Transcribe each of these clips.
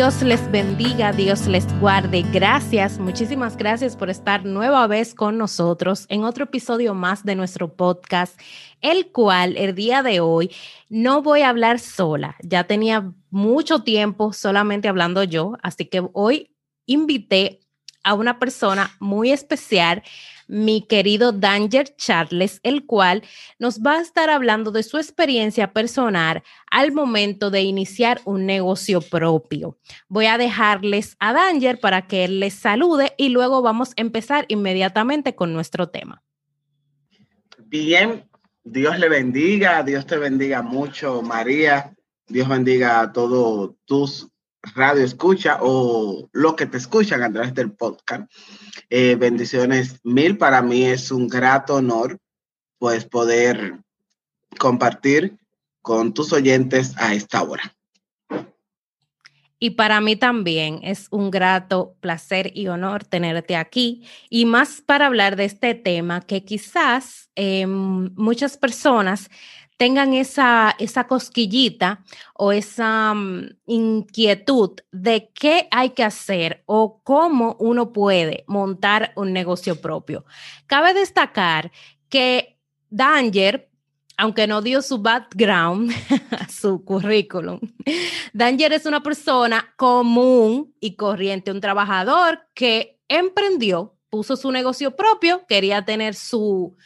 Dios les bendiga, Dios les guarde. Gracias, muchísimas gracias por estar nueva vez con nosotros en otro episodio más de nuestro podcast, el cual el día de hoy no voy a hablar sola. Ya tenía mucho tiempo solamente hablando yo, así que hoy invité a una persona muy especial, mi querido Danger Charles, el cual nos va a estar hablando de su experiencia personal al momento de iniciar un negocio propio. Voy a dejarles a Danger para que él les salude y luego vamos a empezar inmediatamente con nuestro tema. Bien, Dios le bendiga, Dios te bendiga mucho, María. Dios bendiga a todos tus radio escucha o lo que te escuchan a través del podcast. Eh, bendiciones mil. Para mí es un grato honor pues poder compartir con tus oyentes a esta hora. Y para mí también es un grato placer y honor tenerte aquí y más para hablar de este tema que quizás em, muchas personas tengan esa, esa cosquillita o esa mm, inquietud de qué hay que hacer o cómo uno puede montar un negocio propio. Cabe destacar que Danger, aunque no dio su background, su currículum, Danger es una persona común y corriente, un trabajador que emprendió, puso su negocio propio, quería tener su,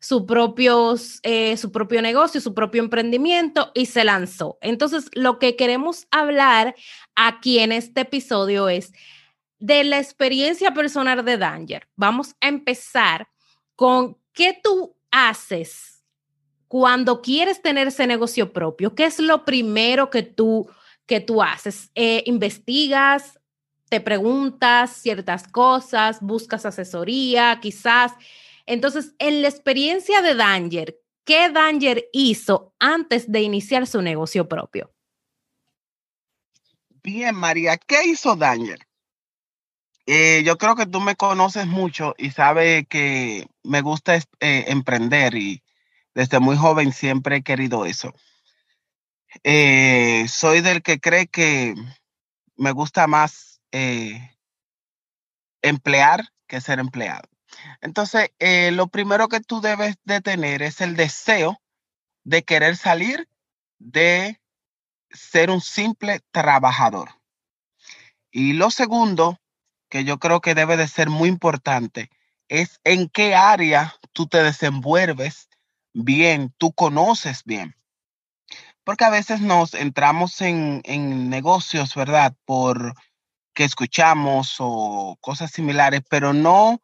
su, propios, eh, su propio negocio, su propio emprendimiento y se lanzó. Entonces, lo que queremos hablar aquí en este episodio es de la experiencia personal de Danger. Vamos a empezar con qué tú haces cuando quieres tener ese negocio propio. ¿Qué es lo primero que tú, que tú haces? Eh, ¿Investigas? ¿Te preguntas ciertas cosas? ¿Buscas asesoría? Quizás entonces, en la experiencia de Danger, ¿qué Danger hizo antes de iniciar su negocio propio? Bien, María, ¿qué hizo Danger? Eh, yo creo que tú me conoces mucho y sabes que me gusta eh, emprender y desde muy joven siempre he querido eso. Eh, soy del que cree que me gusta más emplear que ser empleado. Entonces, eh, lo primero que tú debes de tener es el deseo de querer salir de ser un simple trabajador. Y lo segundo, que yo creo que debe de ser muy importante, es en qué área tú te desenvuelves bien, tú conoces bien. Porque a veces nos entramos en, en negocios, ¿verdad? Por que escuchamos o cosas similares, pero no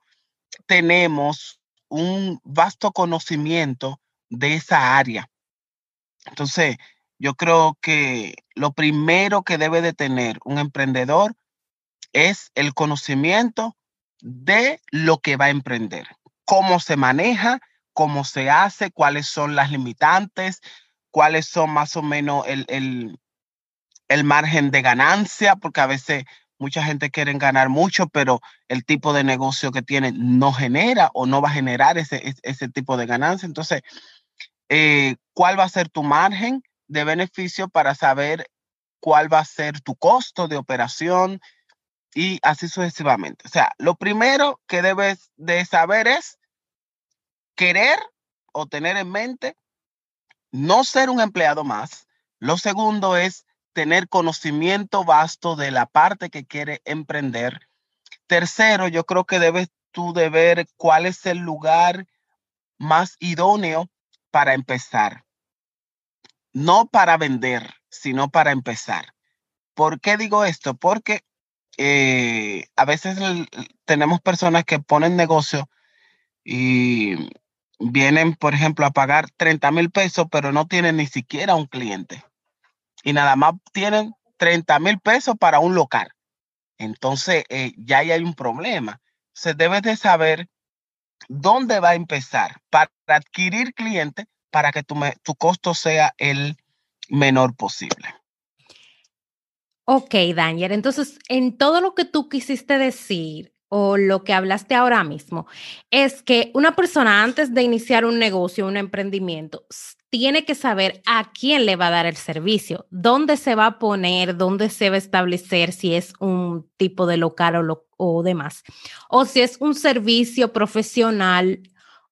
tenemos un vasto conocimiento de esa área. Entonces, yo creo que lo primero que debe de tener un emprendedor es el conocimiento de lo que va a emprender, cómo se maneja, cómo se hace, cuáles son las limitantes, cuáles son más o menos el, el, el margen de ganancia, porque a veces mucha gente quiere ganar mucho, pero el tipo de negocio que tiene no genera o no va a generar ese, ese tipo de ganancia. Entonces, eh, ¿cuál va a ser tu margen de beneficio para saber cuál va a ser tu costo de operación y así sucesivamente? O sea, lo primero que debes de saber es querer o tener en mente no ser un empleado más. Lo segundo es tener conocimiento vasto de la parte que quiere emprender. Tercero, yo creo que debes tú de ver cuál es el lugar más idóneo para empezar. No para vender, sino para empezar. ¿Por qué digo esto? Porque eh, a veces tenemos personas que ponen negocio y vienen, por ejemplo, a pagar 30 mil pesos, pero no tienen ni siquiera un cliente y nada más tienen 30 mil pesos para un local. Entonces, eh, ya hay un problema. Se debe de saber dónde va a empezar para adquirir clientes para que tu, tu costo sea el menor posible. Ok, Daniel. Entonces, en todo lo que tú quisiste decir, o lo que hablaste ahora mismo, es que una persona antes de iniciar un negocio, un emprendimiento, tiene que saber a quién le va a dar el servicio, dónde se va a poner, dónde se va a establecer, si es un tipo de local o, o demás, o si es un servicio profesional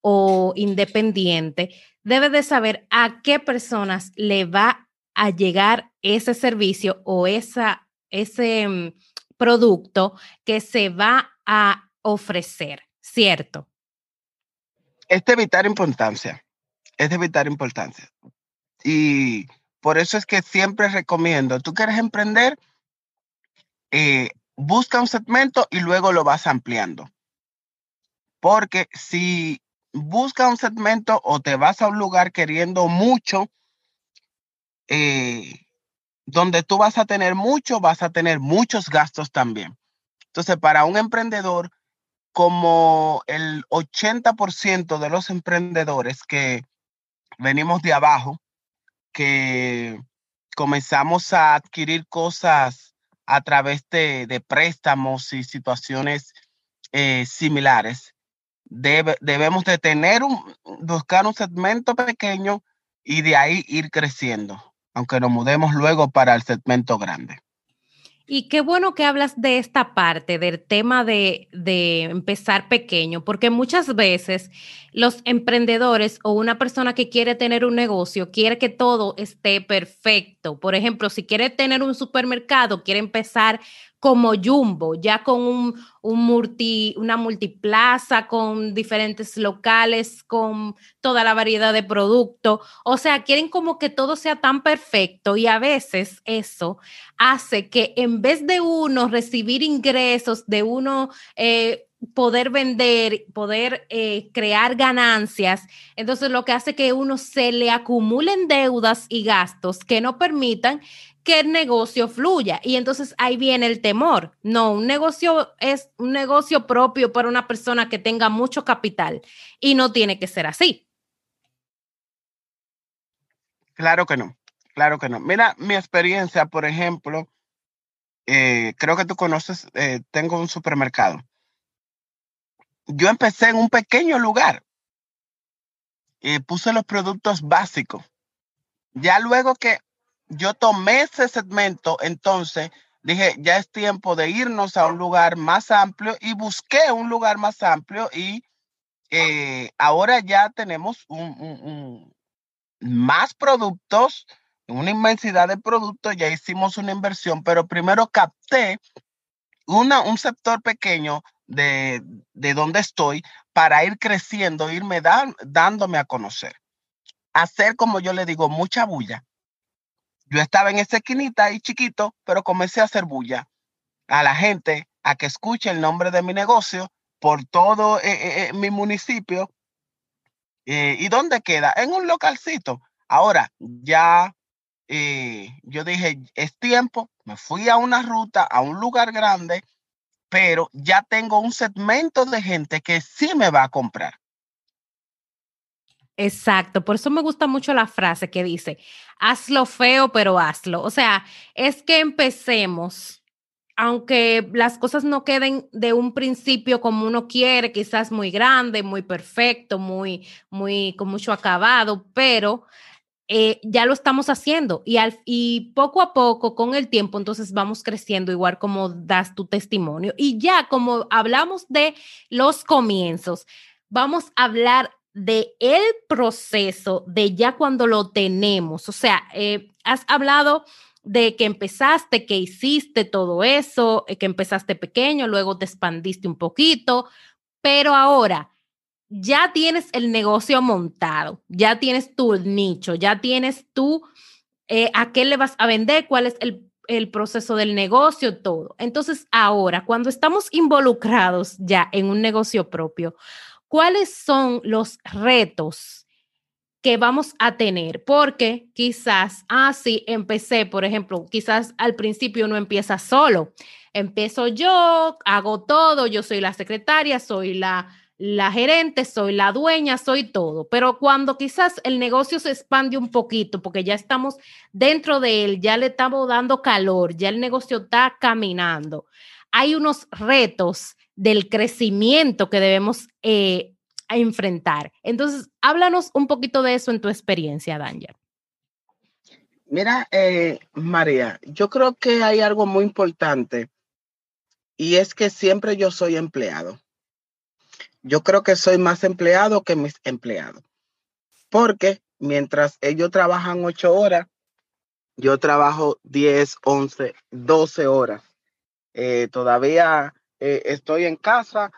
o independiente, debe de saber a qué personas le va a llegar ese servicio o esa, ese mm, producto que se va a ofrecer, ¿cierto? Es de vital importancia, es de vital importancia. Y por eso es que siempre recomiendo, tú quieres emprender, eh, busca un segmento y luego lo vas ampliando. Porque si busca un segmento o te vas a un lugar queriendo mucho, eh, donde tú vas a tener mucho, vas a tener muchos gastos también. Entonces, para un emprendedor, como el 80% de los emprendedores que venimos de abajo, que comenzamos a adquirir cosas a través de, préstamos y situaciones eh, similares, debemos de tener un, buscar un segmento pequeño y de ahí ir creciendo, aunque nos mudemos luego para el segmento grande. Y qué bueno que hablas de esta parte, del tema de, de, empezar pequeño, porque muchas veces los emprendedores o una persona que quiere tener un negocio quiere que todo esté perfecto. Por ejemplo, si quiere tener un supermercado, quiere empezar como Jumbo, ya con un, multi, una multiplaza, con diferentes locales, con toda la variedad de productos. O sea, quieren como que todo sea tan perfecto y a veces eso hace que en vez de uno recibir ingresos, de uno... Eh, poder vender, poder eh, crear ganancias, entonces lo que hace que uno se le acumulen deudas y gastos que no permitan que el negocio fluya. Y entonces ahí viene el temor. No, un negocio es un negocio propio para una persona que tenga mucho capital y no tiene que ser así. Claro que no, claro que no. Mira, mi experiencia, por ejemplo, eh, creo que tú conoces, eh, tengo un supermercado. Yo empecé en un pequeño lugar y puse los productos básicos. Ya luego que yo tomé ese segmento, entonces dije, ya es tiempo de irnos a un lugar más amplio y busqué un lugar más amplio y eh, ahora ya tenemos un, más productos, una inmensidad de productos, ya hicimos una inversión, pero primero capté una, un sector pequeño de, de donde estoy para ir creciendo, irme dándome a conocer. Hacer, como yo le digo, mucha bulla yo estaba en esa esquinita ahí chiquito, pero comencé a hacer bulla a la gente a que escuche el nombre de mi negocio por todo eh, eh, eh, mi municipio. ¿Y dónde queda? En un localcito. Ahora, ya yo dije, es tiempo, me fui a una ruta, a un lugar grande, pero ya tengo un segmento de gente que sí me va a comprar. Exacto, por eso me gusta mucho la frase que dice, hazlo feo, pero hazlo. O sea, es que empecemos, aunque las cosas no queden de un principio como uno quiere, quizás muy grande, muy perfecto, muy, muy, con mucho acabado, pero eh, ya lo estamos haciendo y, al, y poco a poco, con el tiempo, entonces vamos creciendo, igual como das tu testimonio. Y ya como hablamos de los comienzos, vamos a hablar de el proceso de ya cuando lo tenemos. O sea, eh, has hablado de que empezaste, que hiciste todo eso, eh, que empezaste pequeño, luego te expandiste un poquito, pero ahora ya tienes el negocio montado, ya tienes tu nicho, ya tienes tú eh, a qué le vas a vender, cuál es el, el proceso del negocio, todo. Entonces, ahora, cuando estamos involucrados ya en un negocio propio, ¿cuáles son los retos que vamos a tener? Porque quizás, ah, sí, empecé, por ejemplo, quizás al principio no empieza solo. Empiezo yo, hago todo, yo soy la secretaria, soy la, la gerente, soy la dueña, soy todo. Pero cuando quizás el negocio se expande un poquito, porque ya estamos dentro de él, ya le estamos dando calor, ya el negocio está caminando hay unos retos del crecimiento que debemos eh, enfrentar. Entonces, háblanos un poquito de eso en tu experiencia, Danger. Mira, eh, María, yo creo que hay algo muy importante y es que siempre yo soy empleado. Yo creo que soy más empleado que mis empleados, porque mientras ellos trabajan ocho horas, yo trabajo 10, 11, 12 horas. Eh, todavía eh, estoy en casa,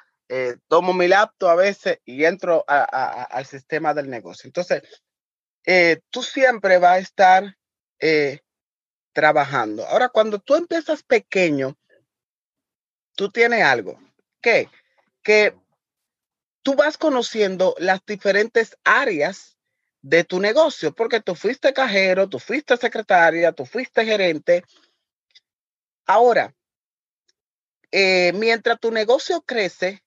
tomo mi laptop a veces y entro al sistema del negocio. Entonces, tú siempre vas a estar eh, trabajando. Ahora, cuando tú empiezas pequeño, tú tienes algo. ¿Qué? Que tú vas conociendo las diferentes áreas de tu negocio, porque tú fuiste cajero, tú fuiste secretaria, tú fuiste gerente. Ahora, eh, mientras tu negocio crece,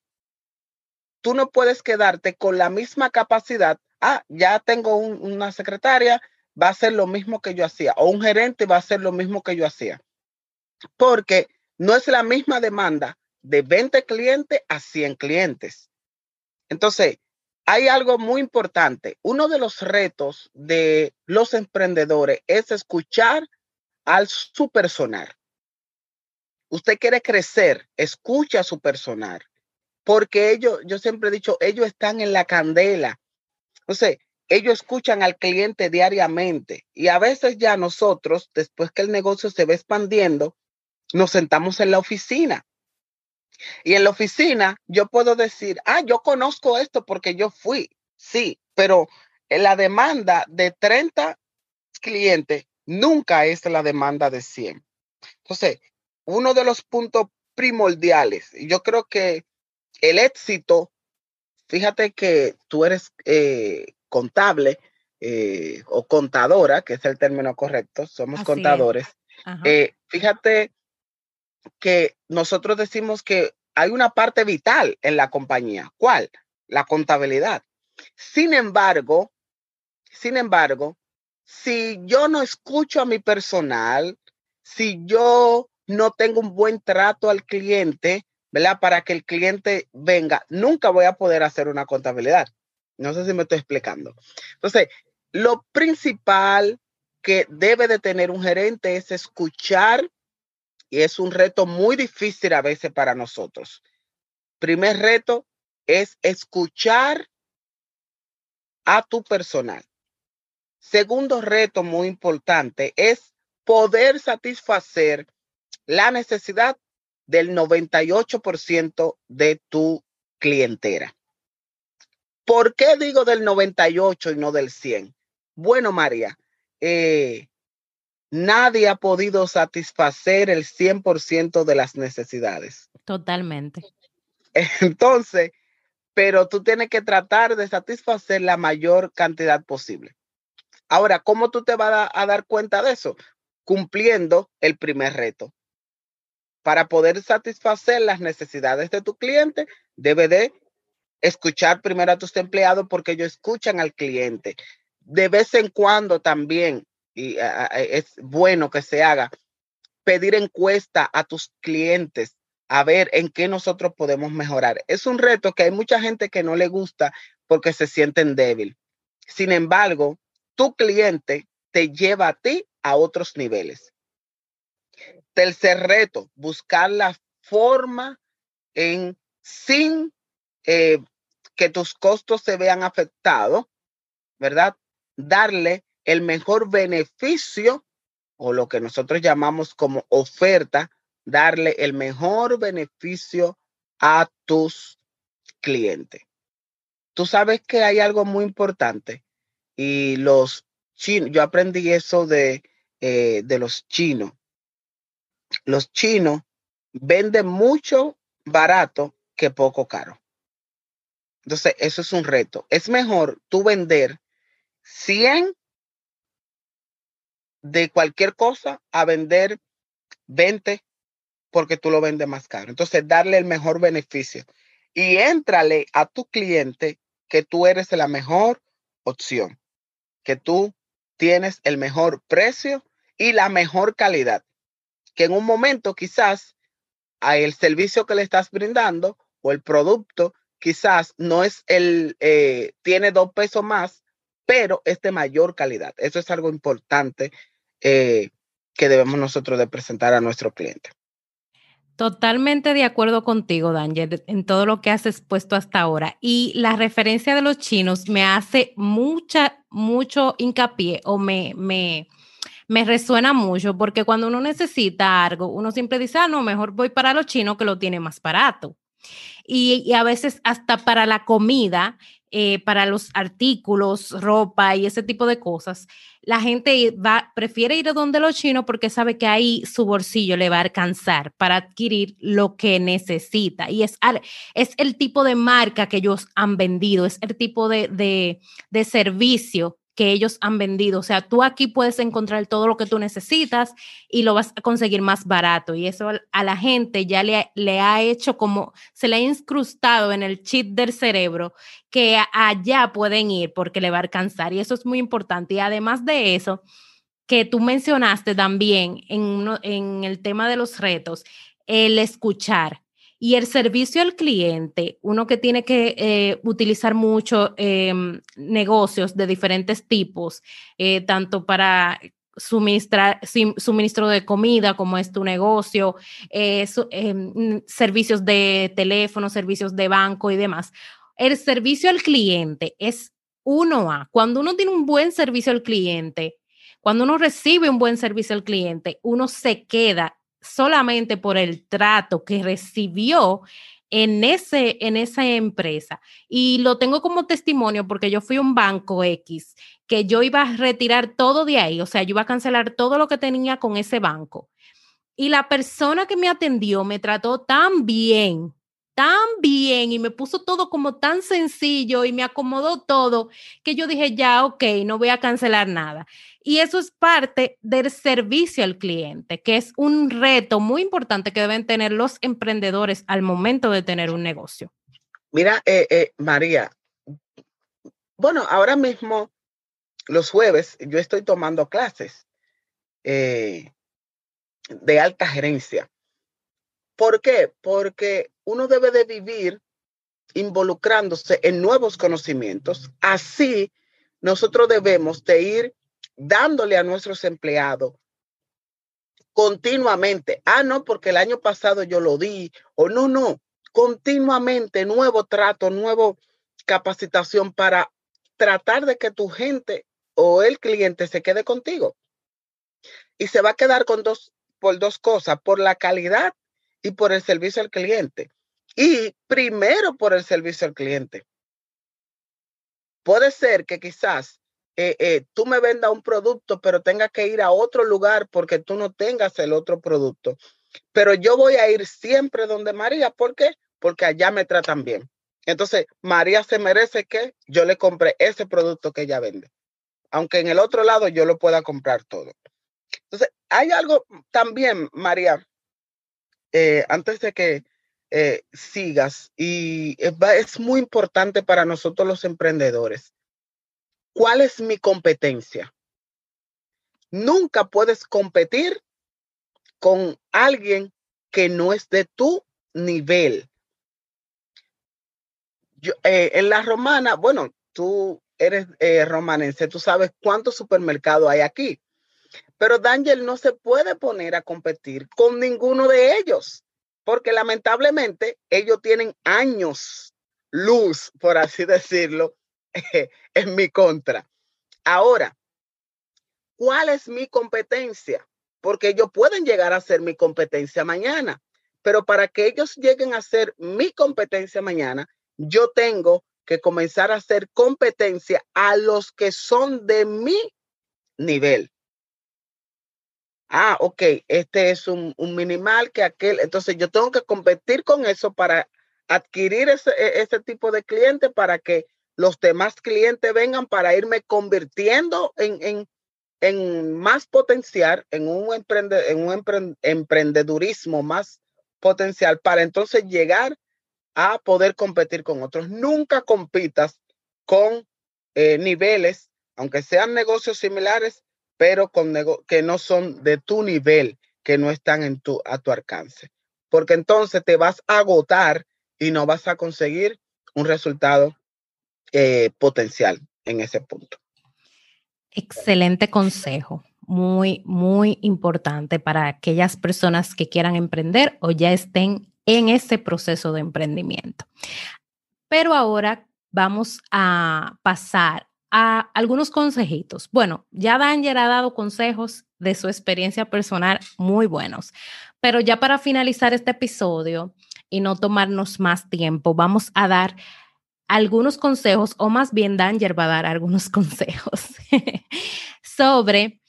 tú no puedes quedarte con la misma capacidad. Ah, ya tengo una secretaria, va a ser lo mismo que yo hacía, o un gerente va a hacer lo mismo que yo hacía, porque no es la misma demanda de 20 clientes a 100 clientes. Entonces, hay algo muy importante. Uno de los retos de los emprendedores es escuchar al su personal. Usted quiere crecer, escucha a su personal, porque ellos, yo siempre he dicho, ellos están en la candela. Entonces, ellos escuchan al cliente diariamente y a veces ya nosotros, después que el negocio se va expandiendo, nos sentamos en la oficina. Y en la oficina yo puedo decir, ah, yo conozco esto porque yo fui, sí, pero la demanda de 30 clientes nunca es la demanda de 100. Entonces, uno de los puntos primordiales, yo creo que el éxito, fíjate que tú eres eh, contable eh, o contadora, que es el término correcto, somos contadores. Eh, fíjate que nosotros decimos que hay una parte vital en la compañía. ¿Cuál? La contabilidad. Sin embargo, sin embargo, si yo no escucho a mi personal, si yo no tengo un buen trato al cliente, ¿verdad? Para que el cliente venga, nunca voy a poder hacer una contabilidad. No sé si me estoy explicando. Entonces, lo principal que debe de tener un gerente es escuchar y es un reto muy difícil a veces para nosotros. Primer reto es escuchar a tu personal. Segundo reto muy importante es poder satisfacer la necesidad del 98% de tu clientela. ¿Por qué digo del 98 y no del 100? Bueno, María, eh, nadie ha podido satisfacer el 100% de las necesidades. Totalmente. Entonces, pero tú tienes que tratar de satisfacer la mayor cantidad posible. Ahora, ¿cómo tú te vas a, a dar cuenta de eso? Cumpliendo el primer reto. Para poder satisfacer las necesidades de tu cliente, debe de escuchar primero a tus empleados porque ellos escuchan al cliente. De vez en cuando también, y es bueno que se haga, pedir encuesta a tus clientes a ver en qué nosotros podemos mejorar. Es un reto que hay mucha gente que no le gusta porque se sienten débil. Sin embargo, tu cliente te lleva a ti a otros niveles. Tercer reto, buscar la forma en sin eh, que tus costos se vean afectados, ¿verdad? Darle el mejor beneficio o lo que nosotros llamamos como oferta, darle el mejor beneficio a tus clientes. Tú sabes que hay algo muy importante y los chinos, yo aprendí eso de, eh, de los chinos. Los chinos venden mucho barato que poco caro. Entonces, eso es un reto. Es mejor tú vender 100 de cualquier cosa a vender 20 porque tú lo vendes más caro. Entonces, darle el mejor beneficio y éntrale a tu cliente que tú eres la mejor opción, que tú tienes el mejor precio y la mejor calidad, que en un momento quizás el servicio que le estás brindando o el producto quizás no es el, eh, tiene dos pesos más, pero es de mayor calidad. Eso es algo importante eh, que debemos nosotros de presentar a nuestro cliente. Totalmente de acuerdo contigo, Daniel, en todo lo que has expuesto hasta ahora. Y la referencia de los chinos me hace mucha, mucho hincapié o me, me, me resuena mucho porque cuando uno necesita algo, uno siempre dice, ah, no, mejor voy para los chinos que lo tiene más barato. Y, a veces hasta para la comida, eh, para los artículos, ropa y ese tipo de cosas, la gente va, prefiere ir a donde los chinos porque sabe que ahí su bolsillo le va a alcanzar para adquirir lo que necesita. Y es, es el tipo de marca que ellos han vendido, es el tipo de, de, de servicio que ellos han vendido. O sea, tú aquí puedes encontrar todo lo que tú necesitas y lo vas a conseguir más barato. Y eso a la gente ya le, le ha hecho como, se le ha incrustado en el chip del cerebro que allá pueden ir porque le va a alcanzar. Y eso es muy importante. Y además de eso, que tú mencionaste también en, en el tema de los retos, el escuchar. Y el servicio al cliente, uno que tiene que eh, utilizar mucho em, negocios de diferentes tipos, eh, tanto para suministrar suministro de comida, como es tu negocio, eh, em, servicios de teléfono, servicios de banco y demás. El servicio al cliente es uno a Cuando uno tiene un buen servicio al cliente, cuando uno recibe un buen servicio al cliente, uno se queda solamente por el trato que recibió en, ese, en esa empresa. Y lo tengo como testimonio porque yo fui a un banco X que yo iba a retirar todo de ahí, o sea, yo iba a cancelar todo lo que tenía con ese banco. Y la persona que me atendió me trató tan bien, tan bien y me puso todo como tan sencillo y me acomodó todo que yo dije, ya, ok, no voy a cancelar nada. Y eso es parte del servicio al cliente, que es un reto muy importante que deben tener los emprendedores al momento de tener un negocio. Mira, eh, eh, María, bueno, ahora mismo, los jueves, yo estoy tomando clases eh, de alta gerencia. ¿Por qué? Porque uno debe de vivir involucrándose en nuevos conocimientos. Así, nosotros debemos de ir dándole a nuestros empleados continuamente. Ah, no, porque el año pasado yo lo di, o no, no, continuamente nuevo trato, nuevo capacitación para tratar de que tu gente o el cliente se quede contigo. Y se va a quedar con dos, por dos cosas, por la calidad y por el servicio al cliente. Y primero por el servicio al cliente. Puede ser que quizás eh, eh, tú me vendas un producto, pero tenga que ir a otro lugar porque tú no tengas el otro producto. Pero yo voy a ir siempre donde María. ¿Por qué? Porque allá me tratan bien. Entonces, María se merece que yo le compre ese producto que ella vende. Aunque en el otro lado yo lo pueda comprar todo. Entonces, hay algo también, María, eh, antes de que sigas, y es muy importante para nosotros los emprendedores ¿Cuál es mi competencia? Nunca puedes competir con alguien que no es de tu nivel. Yo, eh, en la romana, bueno, tú eres eh, romanense, tú sabes cuántos supermercados hay aquí, pero Daniel no se puede poner a competir con ninguno de ellos, porque lamentablemente ellos tienen años luz, por así decirlo, en mi contra. Ahora, ¿cuál es mi competencia? Porque ellos pueden llegar a ser mi competencia mañana, pero para que ellos lleguen a ser mi competencia mañana, yo tengo que comenzar a hacer competencia a los que son de mi nivel. Ah, ok, este es un, minimal que aquel, entonces yo tengo que competir con eso para adquirir ese, e, ese tipo de cliente para que los demás clientes vengan para irme convirtiendo en, en, más potencial, en un, emprende, en un emprendedurismo más potencial para entonces llegar a poder competir con otros. Nunca compitas con eh, niveles, aunque sean negocios similares, pero con que no son de tu nivel, que no están en tu, a tu alcance. porque entonces te vas a agotar y no vas a conseguir un resultado eh, potencial en ese punto. Excelente consejo, muy, muy importante para aquellas personas que quieran emprender o ya estén en ese proceso de emprendimiento. Pero ahora vamos a pasar a algunos consejitos. Bueno, ya Danger ha dado consejos de su experiencia personal muy buenos, pero ya para finalizar este episodio y no tomarnos más tiempo, vamos a dar algunos consejos, o más bien Danger va a dar algunos consejos sobre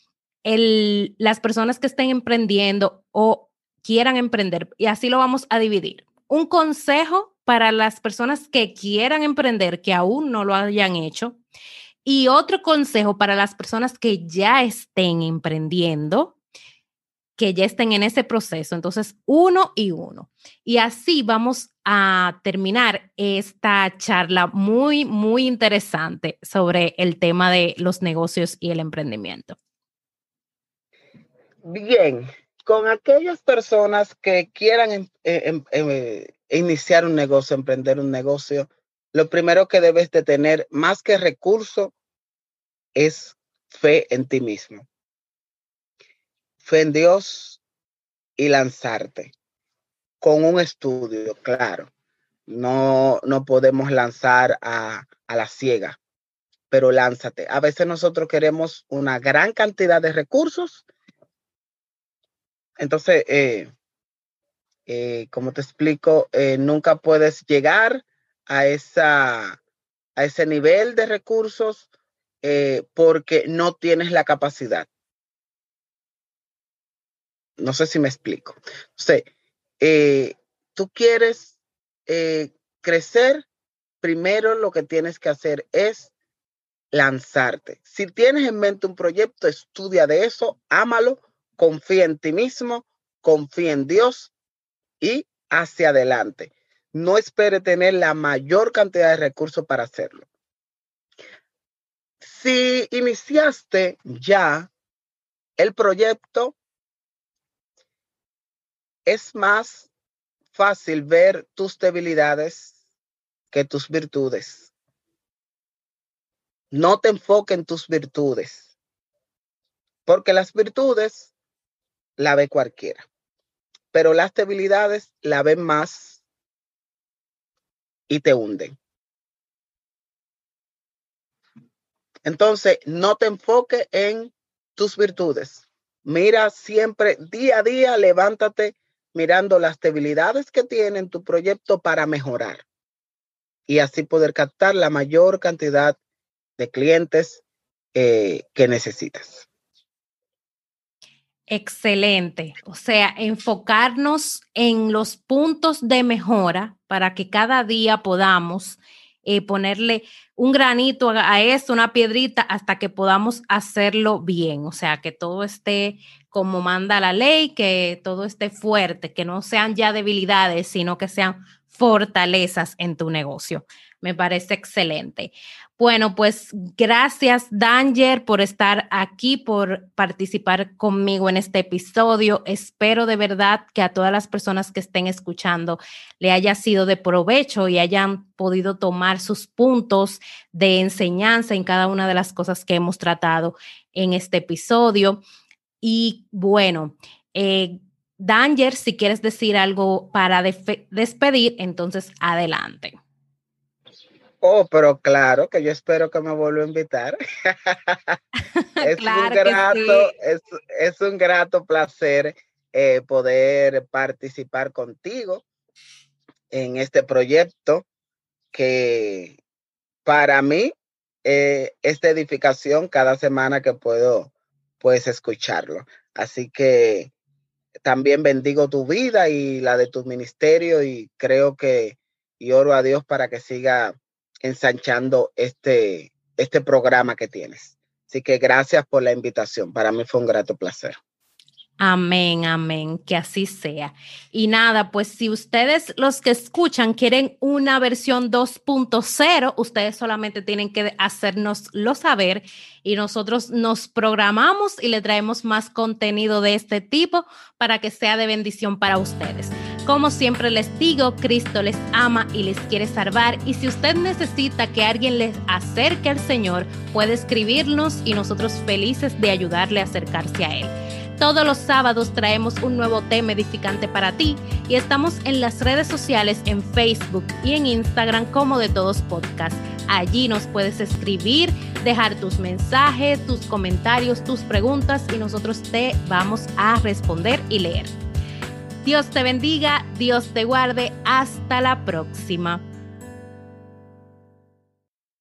el, las personas que estén emprendiendo o quieran emprender. Y así lo vamos a dividir. Un consejo para las personas que quieran emprender, que aún no lo hayan hecho. Y otro consejo para las personas que ya estén emprendiendo, que ya estén en ese proceso. Entonces, uno y uno. Y así vamos a terminar esta charla muy, muy interesante sobre el tema de los negocios y el emprendimiento. Bien, con aquellas personas que quieran em, eh, em, eh, iniciar un negocio, emprender un negocio, lo primero que debes de tener más que recurso es fe en ti mismo. Fe en Dios y lanzarte con un estudio, claro. No, no podemos lanzar a, a la ciega, pero lánzate. A veces nosotros queremos una gran cantidad de recursos entonces, eh, eh, como te explico, eh, nunca puedes llegar a, esa, a ese nivel de recursos porque no tienes la capacidad. No sé si me explico. Entonces, tú quieres crecer, primero lo que tienes que hacer es lanzarte. Si tienes en mente un proyecto, estudia de eso, ámalo, confía en ti mismo, confía en Dios y hacia adelante. No espere tener la mayor cantidad de recursos para hacerlo. Si iniciaste ya el proyecto, es más fácil ver tus debilidades que tus virtudes. No te enfoques en tus virtudes, porque las virtudes la ve cualquiera. Pero las debilidades la ven más y te hunden. Entonces, no te enfoques en tus virtudes. Mira siempre, día a día, levántate mirando las debilidades que tiene tu proyecto para mejorar y así poder captar la mayor cantidad de clientes eh, que necesitas. Excelente. O sea, enfocarnos en los puntos de mejora para que cada día podamos eh, ponerle un granito a, esto, una piedrita, hasta que podamos hacerlo bien. O sea, que todo esté como manda la ley, que todo esté fuerte, que no sean ya debilidades, sino que sean fortalezas en tu negocio. Me parece excelente. Bueno, pues gracias Danger por estar aquí, por participar conmigo en este episodio. Espero de verdad que a todas las personas que estén escuchando le haya sido de provecho y hayan podido tomar sus puntos de enseñanza en cada una de las cosas que hemos tratado en este episodio. Y bueno, eh, Danger, si quieres decir algo para despedir, entonces adelante. Oh, pero claro que yo espero que me vuelva a invitar. es, un grato, es, un grato placer eh, poder participar contigo en este proyecto que para mí eh, es de edificación cada semana que puedo pues escucharlo. Así que también bendigo tu vida y la de tu ministerio y creo que y oro a Dios para que siga ensanchando este, este programa que tienes. Así que gracias por la invitación. Para mí fue un grato placer. Amén, amén, que así sea. Y nada, pues si ustedes los que escuchan quieren una versión 2.0, ustedes solamente tienen que hacernoslo saber y nosotros nos programamos y le traemos más contenido de este tipo para que sea de bendición para ustedes. Como siempre les digo, Cristo les ama y les quiere salvar y si usted necesita que alguien les acerque al Señor, puede escribirnos y nosotros felices de ayudarle a acercarse a Él. Todos los sábados traemos un nuevo tema edificante para ti y estamos en las redes sociales en Facebook y en Instagram como de todos podcast. Allí nos puedes escribir, dejar tus mensajes, tus comentarios, tus preguntas y nosotros te vamos a responder y leer. Dios te bendiga, Dios te guarde. Hasta la próxima.